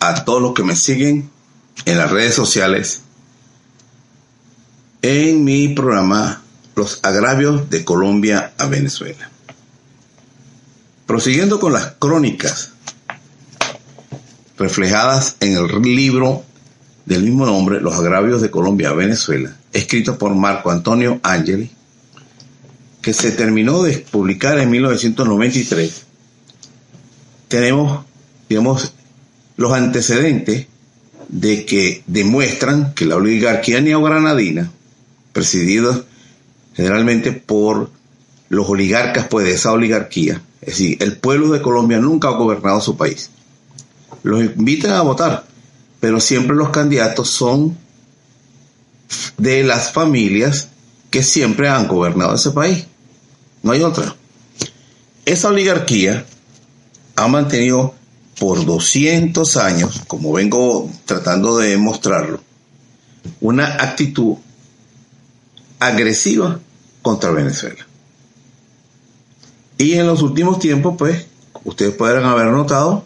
A todos los que me siguen en las redes sociales. En mi programa Los agravios de Colombia a Venezuela. Prosiguiendo con las crónicas reflejadas en el libro del mismo nombre, Los agravios de Colombia a Venezuela, escrito por Marco Antonio Angeli, que se terminó de publicar en 1993, tenemos, digamos, los antecedentes de que demuestran que la oligarquía neogranadina, presidida generalmente por los oligarcas pues, de esa oligarquía, es decir, el pueblo de Colombia nunca ha gobernado su país. Los invitan a votar, pero siempre los candidatos son de las familias que siempre han gobernado ese país. No hay otra. Esa oligarquía ha mantenido por 200 años, como vengo tratando de demostrarlo, una actitud agresiva contra Venezuela. Y en los últimos tiempos, pues, ustedes podrán haber notado,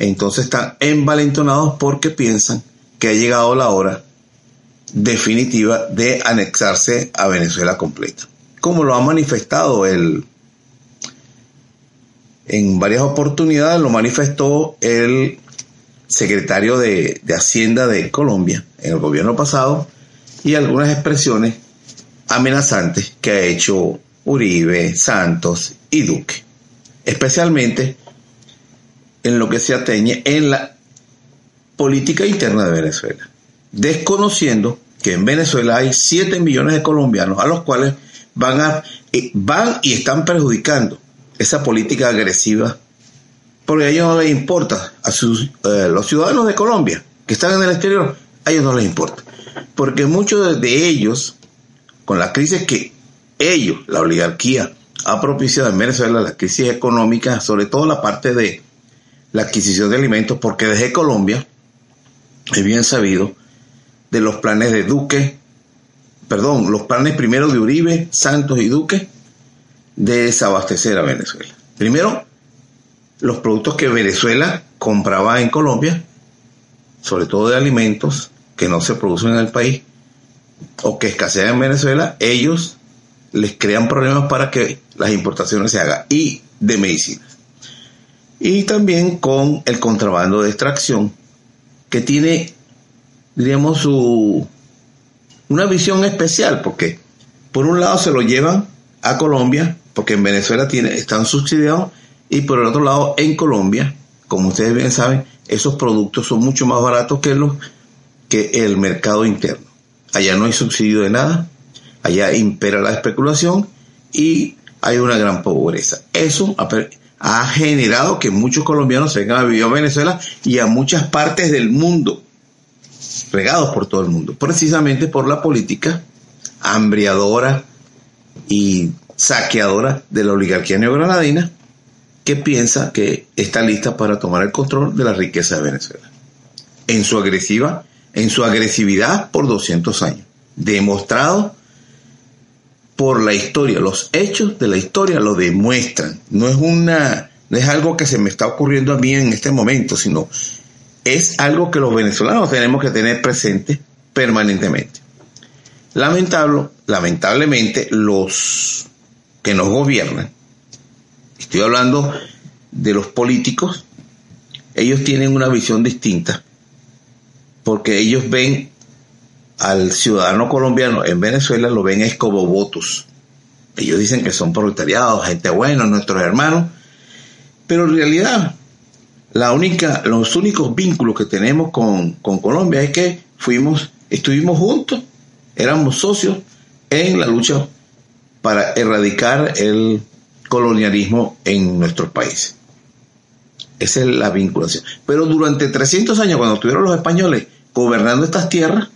entonces están envalentonados porque piensan que ha llegado la hora definitiva de anexarse a Venezuela completa. Como lo ha manifestado el, en varias oportunidades, lo manifestó el secretario de, Hacienda de Colombia en el gobierno pasado y algunas expresiones amenazantes que ha hecho Uribe, Santos y Duque, especialmente en lo que se atañe en la política interna de Venezuela, desconociendo que en Venezuela hay 7 millones de colombianos a los cuales van, a, eh, van y están perjudicando esa política agresiva, porque a ellos no les importa, a sus, eh, los ciudadanos de Colombia que están en el exterior, a ellos no les importa, porque muchos de ellos, con la crisis que ellos, la oligarquía, ha propiciado en Venezuela, la crisis económica, sobre todo la parte de la adquisición de alimentos, porque desde Colombia, es bien sabido, de los planes de Duque, perdón, los planes primero de Uribe, Santos y Duque, desabastecer a Venezuela. Primero, los productos que Venezuela compraba en Colombia, sobre todo de alimentos que no se producen en el país o que escasean en Venezuela, ellos les crean problemas para que las importaciones se hagan y de medicinas. Y también con el contrabando de extracción, que tiene, diríamos, su, una visión especial, porque por un lado se lo llevan a Colombia, porque en Venezuela tiene, están subsidiados, y por el otro lado, en Colombia, como ustedes bien saben, esos productos son mucho más baratos que, los, que el mercado interno. Allá no hay subsidio de nada, allá impera la especulación y hay una gran pobreza. Eso ha generado que muchos colombianos se vengan a vivir a Venezuela y a muchas partes del mundo, regados por todo el mundo, precisamente por la política hambriadora y saqueadora de la oligarquía neogranadina que piensa que está lista para tomar el control de la riqueza de Venezuela. En su agresiva, en su agresividad por 200 años, demostrado por la historia, los hechos de la historia lo demuestran. No es una no es algo que se me está ocurriendo a mí en este momento, sino es algo que los venezolanos tenemos que tener presente permanentemente. Lamentable, lamentablemente, los que nos gobiernan, estoy hablando de los políticos, ellos tienen una visión distinta, porque ellos ven al ciudadano colombiano en Venezuela, lo ven es como votos. Ellos dicen que son proletariados, gente buena, nuestros hermanos, pero en realidad la única, los únicos vínculos que tenemos con, con Colombia es que fuimos, estuvimos juntos, éramos socios en la lucha para erradicar el colonialismo en nuestros países. Esa es la vinculación. Pero durante 300 años, cuando estuvieron los españoles gobernando estas tierras,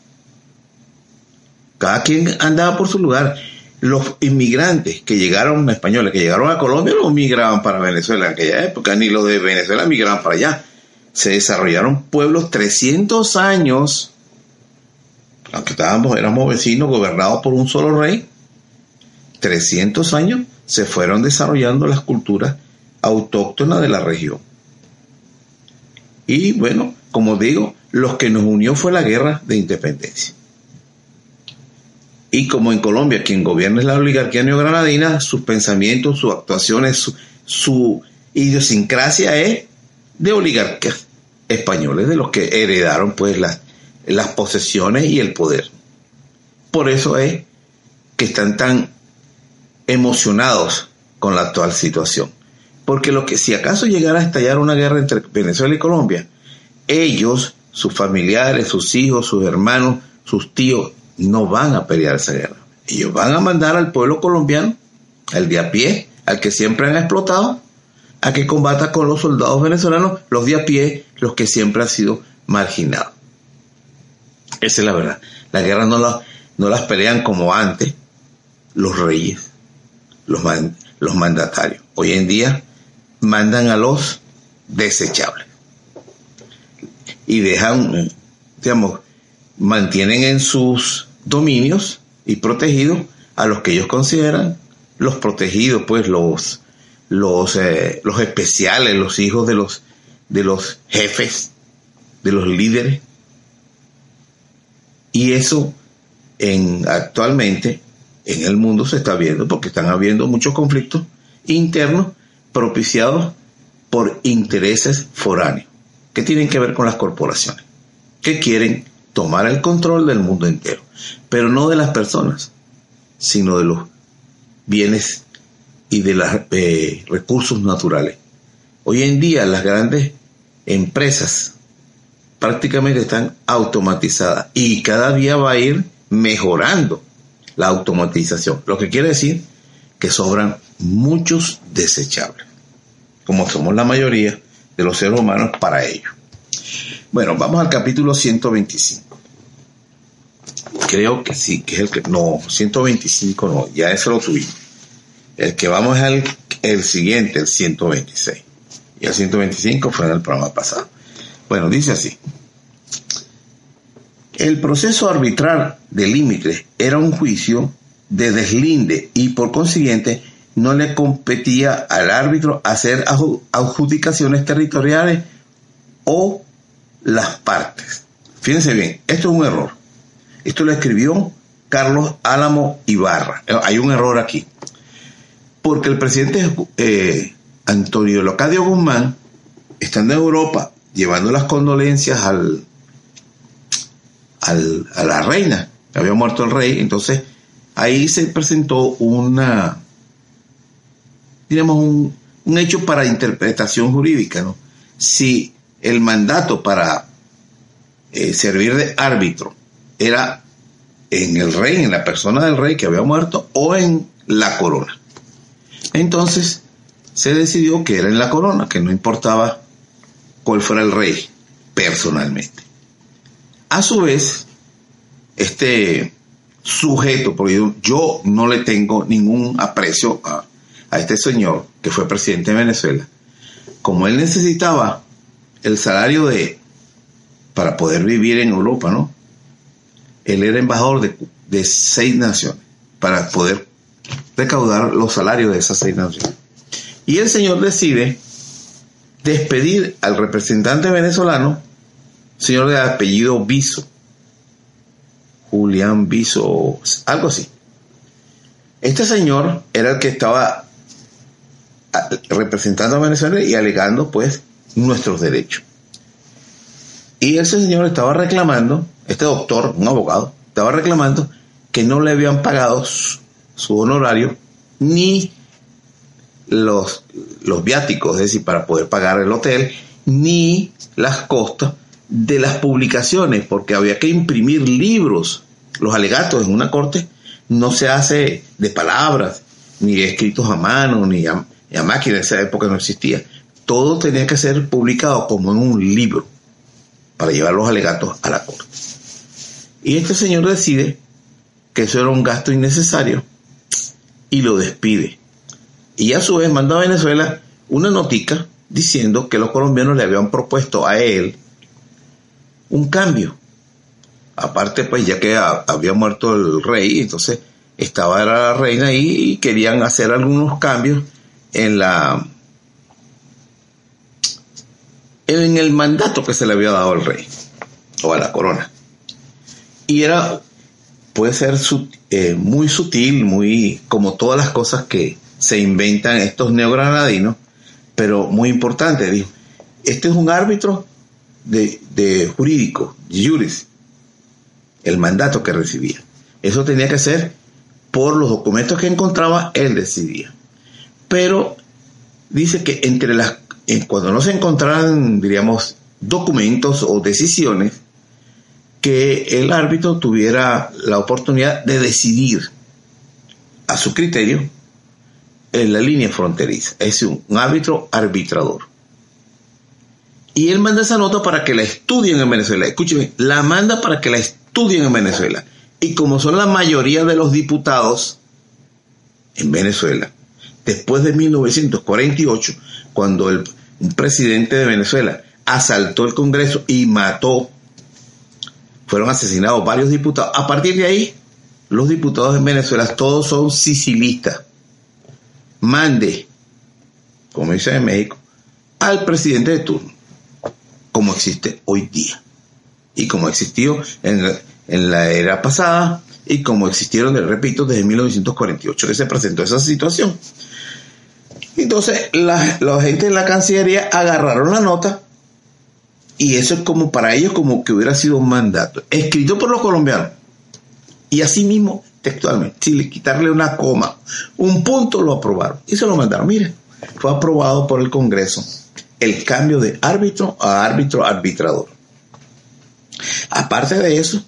cada quien andaba por su lugar. Los inmigrantes que llegaron, españoles que llegaron a Colombia, no migraban para Venezuela en aquella época, ni los de Venezuela migraban para allá. Se desarrollaron pueblos 300 años, aunque estábamos, éramos vecinos gobernados por un solo rey, 300 años se fueron desarrollando las culturas autóctonas de la región. Y bueno, como digo, lo que nos unió fue la guerra de independencia. Y como en Colombia quien gobierna es la oligarquía neogranadina, sus pensamientos, sus actuaciones, su, su idiosincrasia es de oligarquías españoles, de los que heredaron pues las, las posesiones y el poder. Por eso es que están tan emocionados con la actual situación. Porque lo que si acaso llegara a estallar una guerra entre Venezuela y Colombia, ellos, sus familiares, sus hijos, sus hermanos, sus tíos, no van a pelear esa guerra. Ellos van a mandar al pueblo colombiano, al de a pie, al que siempre han explotado, a que combata con los soldados venezolanos, los de a pie, los que siempre han sido marginados. Esa es la verdad. La guerra no, la, no las pelean como antes los reyes, los, los mandatarios. Hoy en día mandan a los desechables y dejan, digamos, mantienen en sus dominios y protegidos a los que ellos consideran los protegidos, pues los, los, eh, los especiales, los hijos de los, de los jefes, de los líderes. Y eso en, actualmente en el mundo se está viendo porque están habiendo muchos conflictos internos propiciados por intereses foráneos que tienen que ver con las corporaciones, que quieren tomar el control del mundo entero, pero no de las personas, sino de los bienes y de los eh, recursos naturales. Hoy en día las grandes empresas prácticamente están automatizadas y cada día va a ir mejorando la automatización, lo que quiere decir que sobran muchos desechables, como somos la mayoría de los seres humanos para ello. Bueno, vamos al capítulo 125. Creo que sí, que es el que... No, 125 no, ya eso lo subí. El que vamos es el, siguiente, el 126. Y el 125 fue en el programa pasado. Bueno, dice así. El proceso arbitral de límites era un juicio de deslinde y por consiguiente no le competía al árbitro hacer adjudicaciones territoriales o las partes. Fíjense bien, esto es un error. Esto lo escribió Carlos Álamo Ibarra. Eh, hay un error aquí. Porque el presidente eh, Antonio Locadio Guzmán, estando en Europa, llevando las condolencias al, a la reina, había muerto el rey, entonces ahí se presentó una, un, un hecho para interpretación jurídica, ¿no? Si el mandato para eh, servir de árbitro era en el rey, en la persona del rey que había muerto, o en la corona. Entonces se decidió que era en la corona, que no importaba cuál fuera el rey personalmente. A su vez, este sujeto, porque yo, no le tengo ningún aprecio a, este señor que fue presidente de Venezuela, como él necesitaba el salario de para poder vivir en Europa, ¿no? Él era embajador de seis naciones para poder recaudar los salarios de esas seis naciones. Y el señor decide despedir al representante venezolano señor de apellido Viso, Julián Viso, algo así. Este señor era el que estaba representando a Venezuela y alegando pues nuestros derechos. Y ese señor estaba reclamando, este doctor, un abogado, estaba reclamando que no le habían pagado su, honorario ni los, los viáticos, es decir, para poder pagar el hotel, ni las costas de las publicaciones, porque había que imprimir libros. Los alegatos en una corte no se hace de palabras, ni escritos a mano, ni a, máquina, en esa época no existía. Todo tenía que ser publicado como en un libro para llevar los alegatos a la corte. Y este señor decide que eso era un gasto innecesario y lo despide. Y a su vez manda a Venezuela una notica diciendo que los colombianos le habían propuesto a él un cambio. Aparte, pues ya que había muerto el rey, entonces estaba la reina ahí y querían hacer algunos cambios en la en el mandato que se le había dado al rey o a la corona. Y era, puede ser eh, muy sutil, muy como todas las cosas que se inventan estos neogranadinos, pero muy importante, dijo, este es un árbitro de, de jurídico, juris, el mandato que recibía. Eso tenía que ser por los documentos que encontraba, él decidía. Pero dice que entre las, cuando no se encontraran, diríamos, documentos o decisiones, que el árbitro tuviera la oportunidad de decidir a su criterio en la línea fronteriza. Es un, árbitro arbitrador. Y él manda esa nota para que la estudien en Venezuela. Escúcheme, la manda para que la estudien en Venezuela. Y como son la mayoría de los diputados en Venezuela, después de 1948, cuando el un presidente de Venezuela asaltó el Congreso y mató, fueron asesinados varios diputados. A partir de ahí, los diputados en Venezuela todos son sicilistas. Mande, como dicen en México, al presidente de turno, como existe hoy día y como existió en en la era pasada y como existieron, repito, desde 1948 que se presentó esa situación. Entonces, la, la gente de la Cancillería agarraron la nota y eso es como para ellos como que hubiera sido un mandato, escrito por los colombianos. Y así mismo, textualmente, sin quitarle una coma, un punto lo aprobaron y se lo mandaron. Mire, fue aprobado por el Congreso el cambio de árbitro a árbitro arbitrador. Aparte de eso,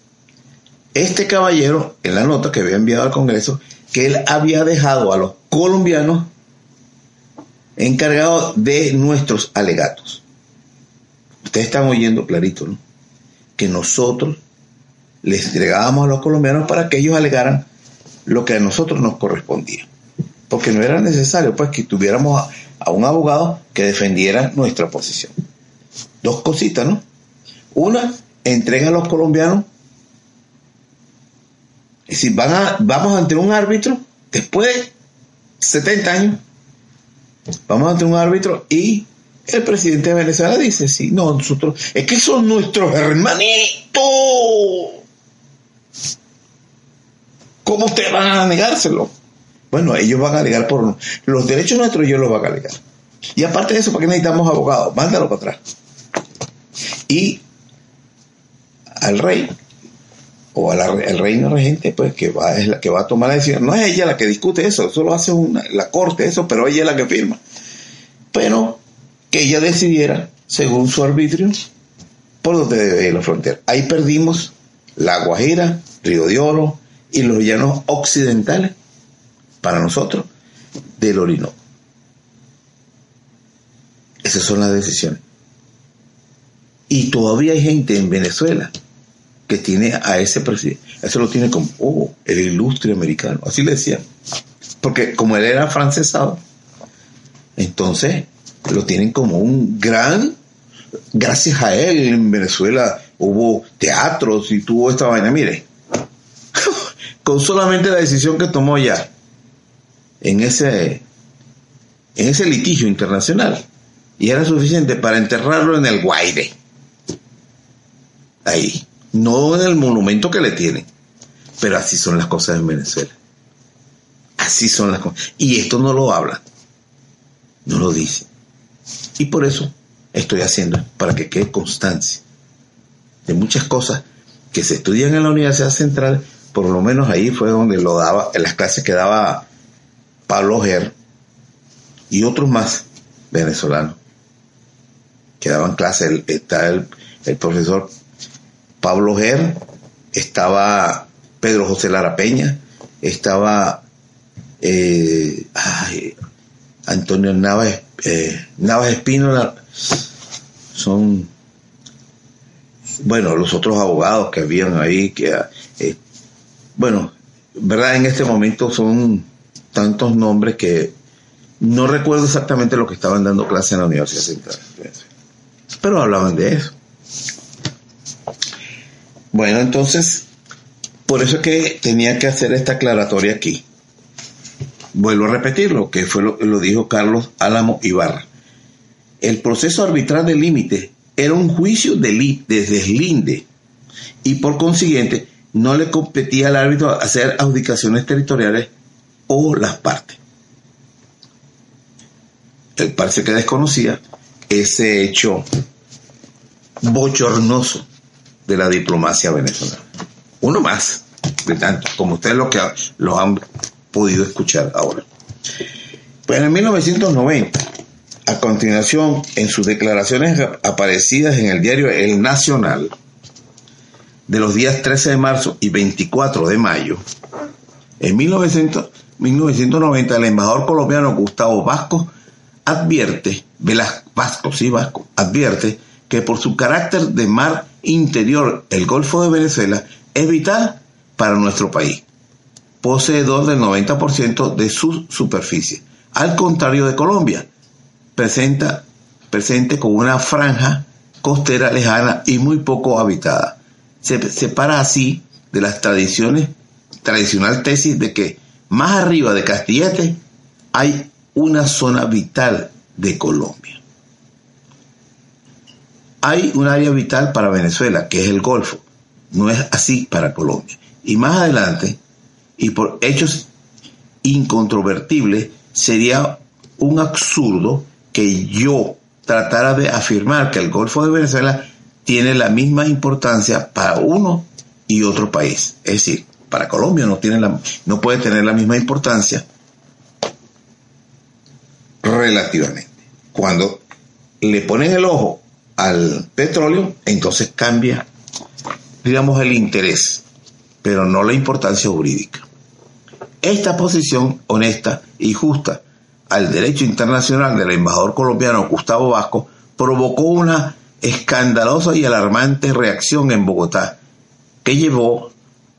este caballero, en la nota que había enviado al Congreso, que él había dejado a los colombianos encargados de nuestros alegatos. Ustedes están oyendo clarito, ¿no? Que nosotros les entregábamos a los colombianos para que ellos alegaran lo que a nosotros nos correspondía. Porque no era necesario, pues, que tuviéramos a, un abogado que defendiera nuestra posición. Dos cositas, ¿no? Una, entrega a los colombianos es decir, van a, vamos ante un árbitro después de 70 años. Vamos ante un árbitro y el presidente de Venezuela dice, sí, no, nosotros, es que son nuestros hermanitos. ¿Cómo ustedes van a negárselo? Bueno, ellos van a alegar por los derechos nuestros, ellos los van a alegar. Y aparte de eso, ¿para qué necesitamos abogados? Mándalo para atrás. Y al rey o al reino regente, pues que va, es la que va a tomar la decisión. No es ella la que discute eso, eso lo hace una, la corte, eso, pero ella es la que firma. Pero que ella decidiera, según su arbitrio, por donde debe ir la frontera. Ahí perdimos la Guajira, Río de Oro y los llanos occidentales, para nosotros, del Orinoco. Esas son las decisiones. Y todavía hay gente en Venezuela que tiene a ese presidente. Eso lo tiene como, oh, el ilustre americano. Así le decían. Porque como él era francesado, entonces lo tienen como un gran, gracias a él en Venezuela hubo teatros y tuvo esta vaina. Mire, con solamente la decisión que tomó ya en ese, en ese litigio internacional, y era suficiente para enterrarlo en el Guaire. Ahí no en el monumento que le tienen. Pero así son las cosas en Venezuela. Así son las cosas. Y esto no lo habla. No lo dice. Y por eso estoy haciendo, para que quede constancia de muchas cosas que se estudian en la Universidad Central, por lo menos ahí fue donde lo daba, en las clases que daba Pablo Ger y otros más venezolanos que daban clases. Está el, el profesor Pablo Ger, estaba Pedro José Lara Peña, estaba eh, Antonio Navas, eh, son, bueno, los otros abogados que habían ahí, que, eh, bueno, verdad, en este momento son tantos nombres que no recuerdo exactamente lo que estaban dando clase en la Universidad Central, pero hablaban de eso. Bueno, entonces, por eso es que tenía que hacer esta aclaratoria aquí. Vuelvo a repetirlo, que fue lo, lo dijo Carlos Álamo Ibarra. el proceso arbitral de límite era un juicio de, deslinde y por consiguiente no le competía al árbitro hacer adjudicaciones territoriales o las partes. El parece que desconocía ese hecho bochornoso de la diplomacia venezolana. Uno más, de tanto, como ustedes lo que lo han podido escuchar ahora. Pues en 1990, a continuación, en sus declaraciones aparecidas en el diario El Nacional, de los días 13 de marzo y 24 de mayo, en 1990 el embajador colombiano Gustavo Vasco advierte, Vasco, sí, Vasco, advierte que por su carácter de mar interior el Golfo de Venezuela es vital para nuestro país, poseedor del 90% de su superficie, al contrario de Colombia, presenta, presente con una franja costera lejana y muy poco habitada. Se separa así de las tradiciones, tradicional tesis de que más arriba de Castillete hay una zona vital de Colombia. Hay un área vital para Venezuela, que es el Golfo. No es así para Colombia. Y más adelante, y por hechos incontrovertibles, sería un absurdo que yo tratara de afirmar que el Golfo de Venezuela tiene la misma importancia para uno y otro país. Es decir, para Colombia no, tiene la, no puede tener la misma importancia relativamente. Cuando le ponen el ojo al petróleo, entonces cambia, digamos, el interés, pero no la importancia jurídica. Esta posición honesta y justa al derecho internacional del embajador colombiano Gustavo Vasco provocó una escandalosa y alarmante reacción en Bogotá, que llevó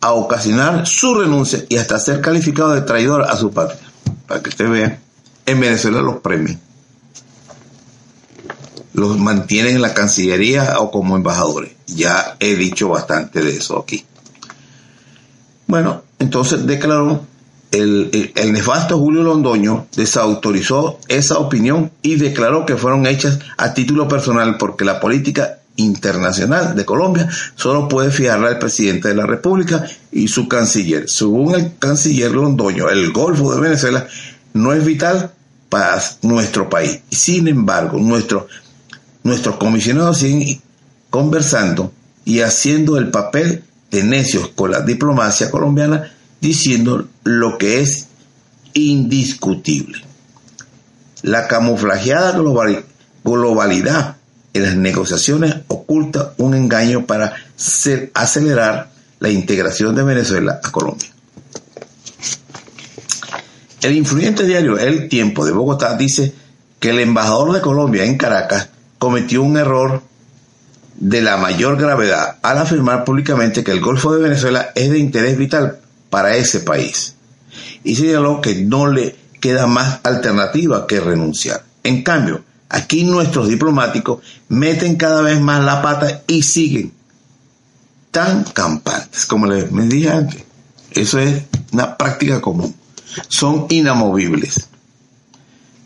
a ocasionar su renuncia y hasta ser calificado de traidor a su patria. Para que usted vea, en Venezuela los premian. Los mantienen en la Cancillería o como embajadores. Ya he dicho bastante de eso aquí. Bueno, entonces declaró el, nefasto Julio Londoño desautorizó esa opinión y declaró que fueron hechas a título personal porque la política internacional de Colombia solo puede fijarla al presidente de la República y su canciller. Según el canciller Londoño, el Golfo de Venezuela no es vital para nuestro país. Sin embargo, nuestro, nuestros comisionados siguen conversando y haciendo el papel de necios con la diplomacia colombiana diciendo lo que es indiscutible. La camuflajeada globalidad en las negociaciones oculta un engaño para acelerar la integración de Venezuela a Colombia. El influyente diario El Tiempo de Bogotá dice que el embajador de Colombia en Caracas cometió un error de la mayor gravedad al afirmar públicamente que el Golfo de Venezuela es de interés vital para ese país. Y señaló que no le queda más alternativa que renunciar. En cambio, aquí nuestros diplomáticos meten cada vez más la pata y siguen tan campantes, como les dije antes. Eso es una práctica común. Son inamovibles.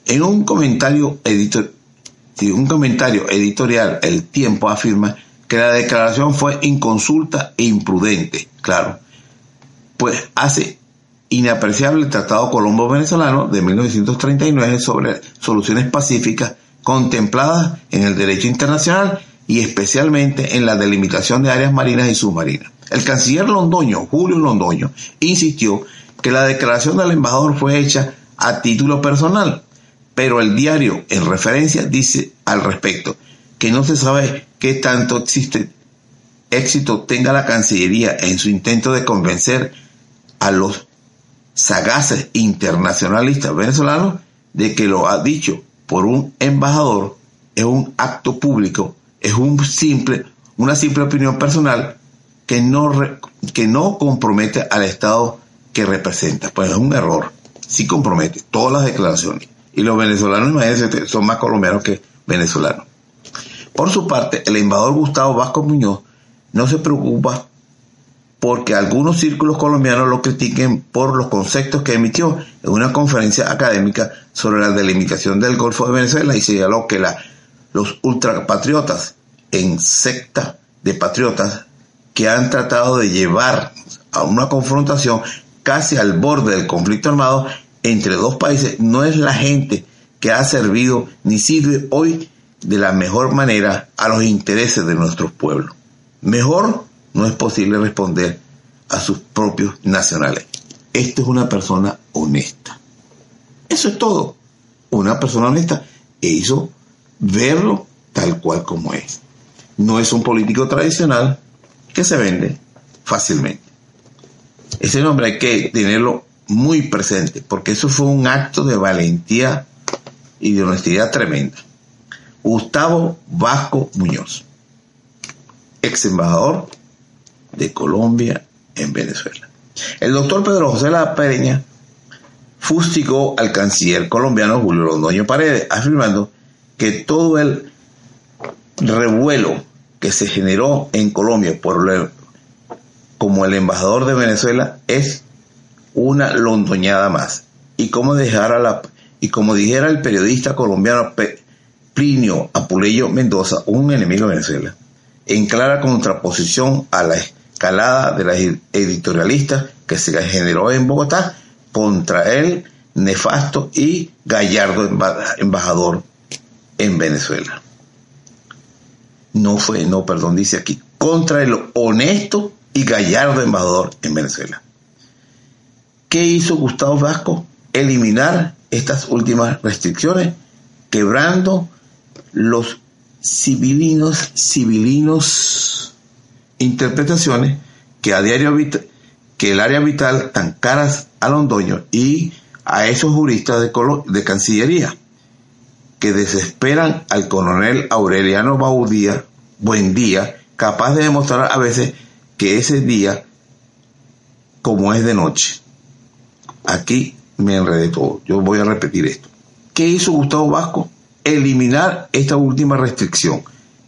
En un comentario, editor, un comentario editorial, El Tiempo afirma que la declaración fue inconsulta e imprudente. Claro, pues hace inapreciable el Tratado Colombo-Venezolano de 1939 sobre soluciones pacíficas contempladas en el derecho internacional y especialmente en la delimitación de áreas marinas y submarinas. El canciller londoño, Julio Londoño, insistió que la declaración del embajador fue hecha a título personal, pero el diario en referencia dice al respecto que no se sabe qué tanto éxito tenga la Cancillería en su intento de convencer a los sagaces internacionalistas venezolanos de que lo ha dicho por un embajador es un acto público, es un simple, una simple opinión personal que no, que no compromete al Estado que representa. Pues es un error. Sí compromete todas las declaraciones. Y los venezolanos, imagínense, son más colombianos que venezolanos. Por su parte, el embajador Gustavo Vasco Muñoz no se preocupa porque algunos círculos colombianos lo critiquen por los conceptos que emitió en una conferencia académica sobre la delimitación del Golfo de Venezuela y señaló que los ultrapatriotas en secta de patriotas que han tratado de llevar a una confrontación casi al borde del conflicto armado entre dos países, no es la gente que ha servido ni sirve hoy de la mejor manera a los intereses de nuestros pueblos. Mejor no es posible responder a sus propios nacionales. Esto es una persona honesta. Eso es todo. Una persona honesta e hizo verlo tal cual como es. No es un político tradicional que se vende fácilmente. Ese nombre hay que tenerlo muy presente porque eso fue un acto de valentía y de honestidad tremenda. Gustavo Vasco Muñoz, ex embajador de Colombia en Venezuela. El doctor Pedro José La Pereña fustigó al canciller colombiano Julio Londoño Paredes, afirmando que todo el revuelo que se generó en Colombia por como el embajador de Venezuela es una londoñada más. Y como, dejara la, y como dijera el periodista colombiano Plinio Apuleyo Mendoza, un enemigo de Venezuela, en clara contraposición a la escalada de las editorialistas que se generó en Bogotá contra el nefasto y gallardo embajador en Venezuela. No fue, no, perdón, dice aquí, contra el honesto y gallardo embajador en Venezuela. ¿Qué hizo Gustavo Vasco? Eliminar estas últimas restricciones, quebrando los civilinos, civilinos interpretaciones que a diario que el área vital tan caras a Londoño y a esos juristas de, de Cancillería que desesperan al coronel Aureliano Baudía, buen día, capaz de demostrar a veces que ese día como es de noche. Aquí me enredé todo. Yo voy a repetir esto. ¿Qué hizo Gustavo Vasco? Eliminar esta última restricción,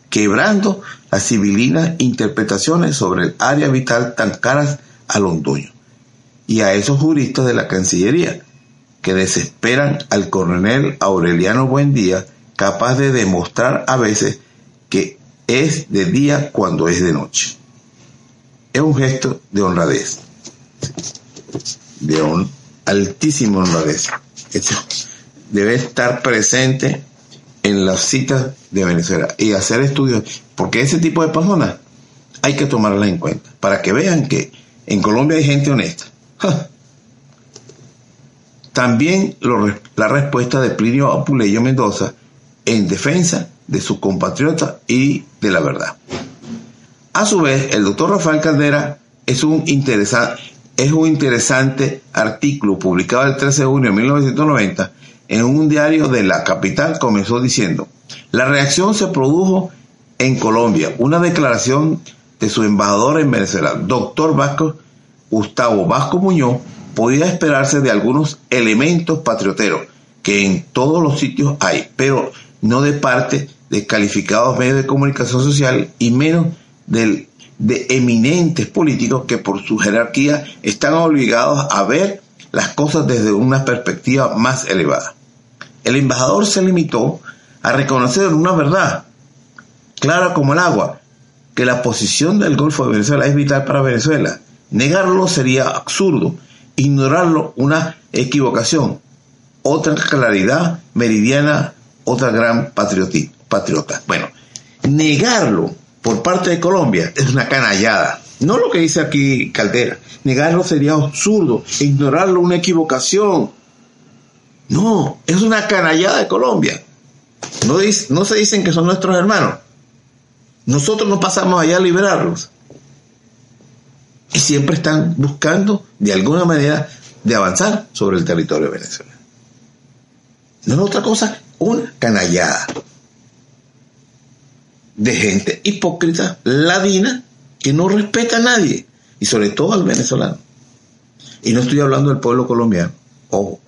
quebrando las civilinas interpretaciones sobre el área vital tan caras a Londoño y a esos juristas de la Cancillería que desesperan al coronel Aureliano Buendía capaz de demostrar a veces que es de día cuando es de noche. Es un gesto de honradez, de un altísimo honradez. Debe estar presente en las citas de Venezuela y hacer estudios, porque ese tipo de personas hay que tomarlas en cuenta, para que vean que en Colombia hay gente honesta. También la respuesta de Plinio Apuleyo Mendoza en defensa de su compatriota y de la verdad. A su vez, el doctor Rafael Caldera es un, es un interesante artículo publicado el 13 de junio de 1990 en un diario de la capital. Comenzó diciendo, la reacción se produjo en Colombia, una declaración de su embajador en Venezuela, doctor Vasco Gustavo Vasco Muñoz, podía esperarse de algunos elementos patrioteros que en todos los sitios hay, pero no de parte de calificados medios de comunicación social y menos de eminentes políticos que por su jerarquía están obligados a ver las cosas desde una perspectiva más elevada. El embajador se limitó a reconocer una verdad, clara como el agua, que la posición del Golfo de Venezuela es vital para Venezuela. Negarlo sería absurdo ignorarlo una equivocación, otra claridad meridiana, otra gran patriota. Bueno, negarlo por parte de Colombia es una canallada. No lo que dice aquí Caldera. Negarlo sería absurdo, ignorarlo una equivocación. No, es una canallada de Colombia. No, se dicen que son nuestros hermanos. Nosotros no pasamos allá a liberarlos y siempre están buscando de alguna manera de avanzar sobre el territorio Venezuela. No es otra cosa, una canallada de gente hipócrita, ladina, que no respeta a nadie, y sobre todo al venezolano. Y no estoy hablando del pueblo colombiano. Ojo,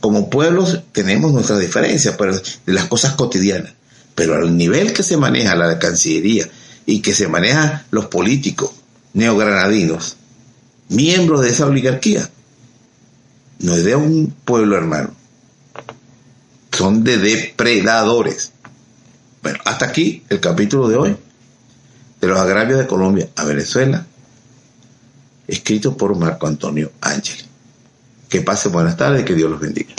como pueblos tenemos nuestras diferencias pero de las cosas cotidianas, pero al nivel que se maneja la Cancillería y que se maneja los políticos neogranadinos, miembros de esa oligarquía. No es de un pueblo hermano. Son de depredadores. Bueno, hasta aquí el capítulo de hoy de los agravios de Colombia a Venezuela, escrito por Marco Antonio Ángel. Que pase buenas tardes y que Dios los bendiga.